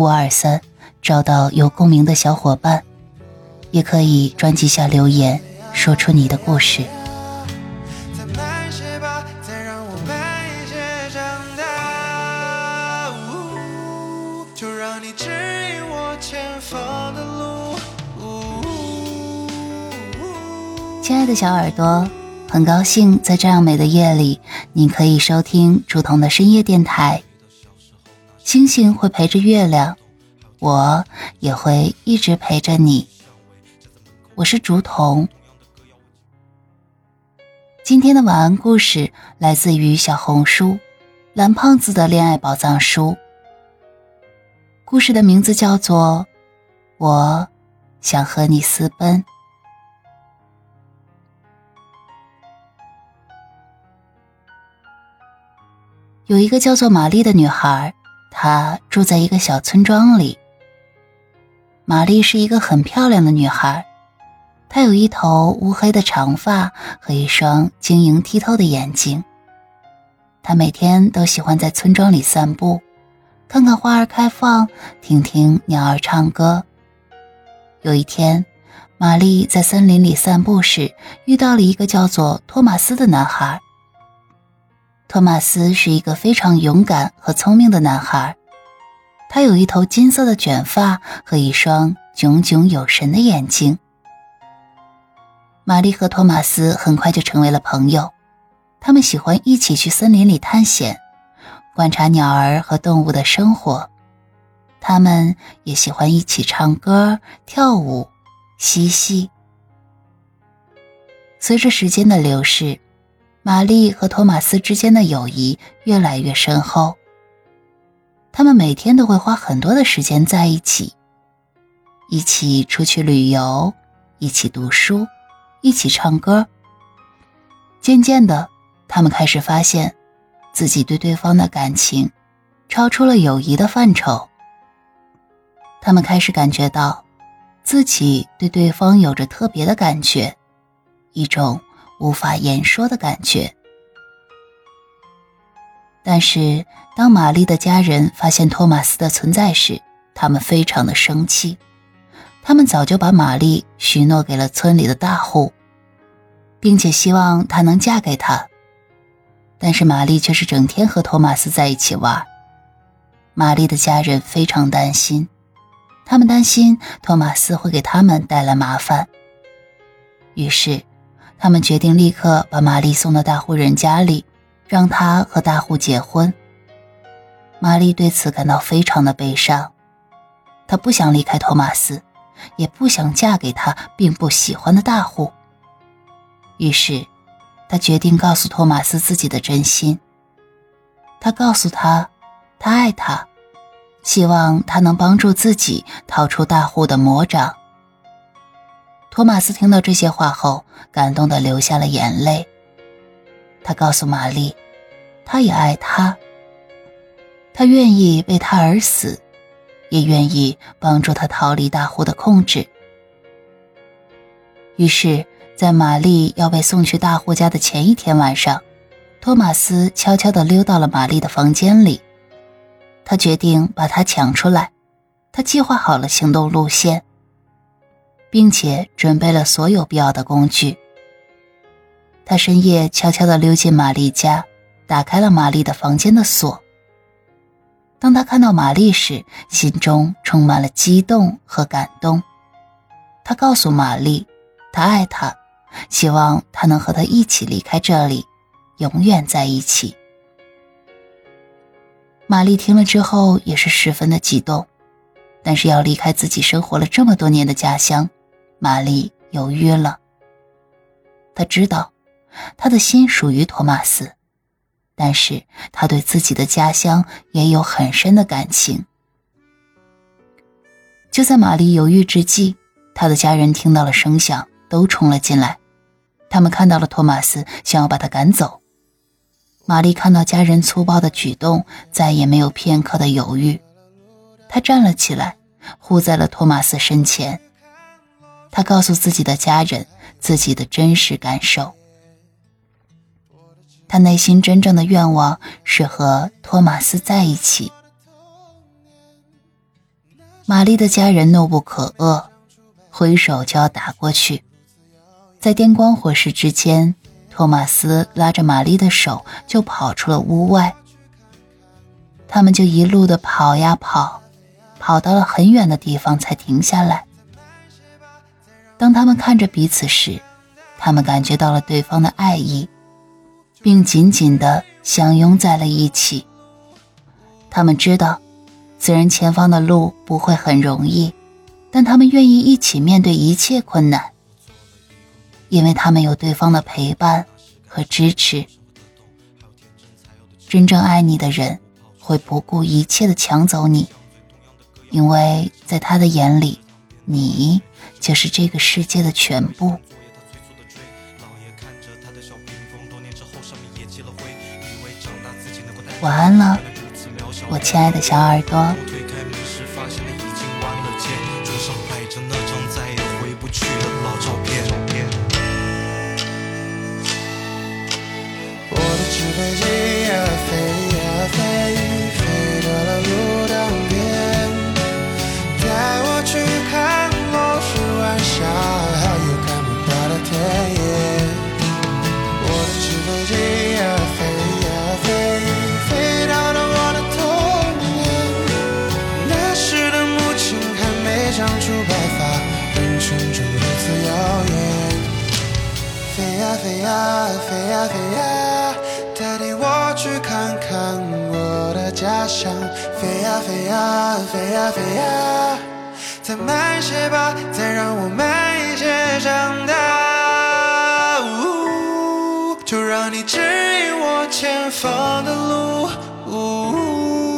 五二三，找到有共鸣的小伙伴。也可以专辑下留言，说出你的故事。亲爱的小耳朵，很高兴在这样美的夜里，你可以收听竹筒的深夜电台。星星会陪着月亮，我也会一直陪着你。我是竹筒。今天的晚安故事来自于小红书“蓝胖子的恋爱宝藏书”。故事的名字叫做《我想和你私奔》。有一个叫做玛丽的女孩，她住在一个小村庄里。玛丽是一个很漂亮的女孩。她有一头乌黑的长发和一双晶莹剔透的眼睛。她每天都喜欢在村庄里散步，看看花儿开放，听听鸟儿唱歌。有一天，玛丽在森林里散步时遇到了一个叫做托马斯的男孩。托马斯是一个非常勇敢和聪明的男孩，他有一头金色的卷发和一双炯炯有神的眼睛。玛丽和托马斯很快就成为了朋友，他们喜欢一起去森林里探险，观察鸟儿和动物的生活。他们也喜欢一起唱歌、跳舞、嬉戏。随着时间的流逝，玛丽和托马斯之间的友谊越来越深厚。他们每天都会花很多的时间在一起，一起出去旅游，一起读书。一起唱歌。渐渐的，他们开始发现，自己对对方的感情超出了友谊的范畴。他们开始感觉到，自己对对方有着特别的感觉，一种无法言说的感觉。但是，当玛丽的家人发现托马斯的存在时，他们非常的生气。他们早就把玛丽许诺给了村里的大户，并且希望她能嫁给他。但是玛丽却是整天和托马斯在一起玩。玛丽的家人非常担心，他们担心托马斯会给他们带来麻烦。于是，他们决定立刻把玛丽送到大户人家里，让她和大户结婚。玛丽对此感到非常的悲伤，她不想离开托马斯。也不想嫁给他并不喜欢的大户。于是，他决定告诉托马斯自己的真心。他告诉他，他爱他，希望他能帮助自己逃出大户的魔掌。托马斯听到这些话后，感动的流下了眼泪。他告诉玛丽，他也爱她，他愿意为她而死。也愿意帮助他逃离大户的控制。于是，在玛丽要被送去大户家的前一天晚上，托马斯悄悄地溜到了玛丽的房间里。他决定把她抢出来。他计划好了行动路线，并且准备了所有必要的工具。他深夜悄悄地溜进玛丽家，打开了玛丽的房间的锁。当他看到玛丽时，心中充满了激动和感动。他告诉玛丽，他爱她，希望她能和他一起离开这里，永远在一起。玛丽听了之后也是十分的激动，但是要离开自己生活了这么多年的家乡，玛丽犹豫了。她知道，她的心属于托马斯。但是他对自己的家乡也有很深的感情。就在玛丽犹豫之际，她的家人听到了声响，都冲了进来。他们看到了托马斯，想要把他赶走。玛丽看到家人粗暴的举动，再也没有片刻的犹豫。她站了起来，护在了托马斯身前。他告诉自己的家人自己的真实感受。他内心真正的愿望是和托马斯在一起。玛丽的家人怒不可遏，挥手就要打过去。在电光火石之间，托马斯拉着玛丽的手就跑出了屋外。他们就一路的跑呀跑，跑到了很远的地方才停下来。当他们看着彼此时，他们感觉到了对方的爱意，并紧紧的相拥在了一起。他们知道。虽然前方的路不会很容易，但他们愿意一起面对一切困难，因为他们有对方的陪伴和支持。真正爱你的人会不顾一切的抢走你，因为在他的眼里，你就是这个世界的全部。晚安了。我亲爱的小耳朵。飞飞呀飞呀，带领我去看看我的家乡。飞呀飞呀飞呀飞呀，再慢些吧，再让我慢一些长大。呜，就让你指引我前方的路。呜。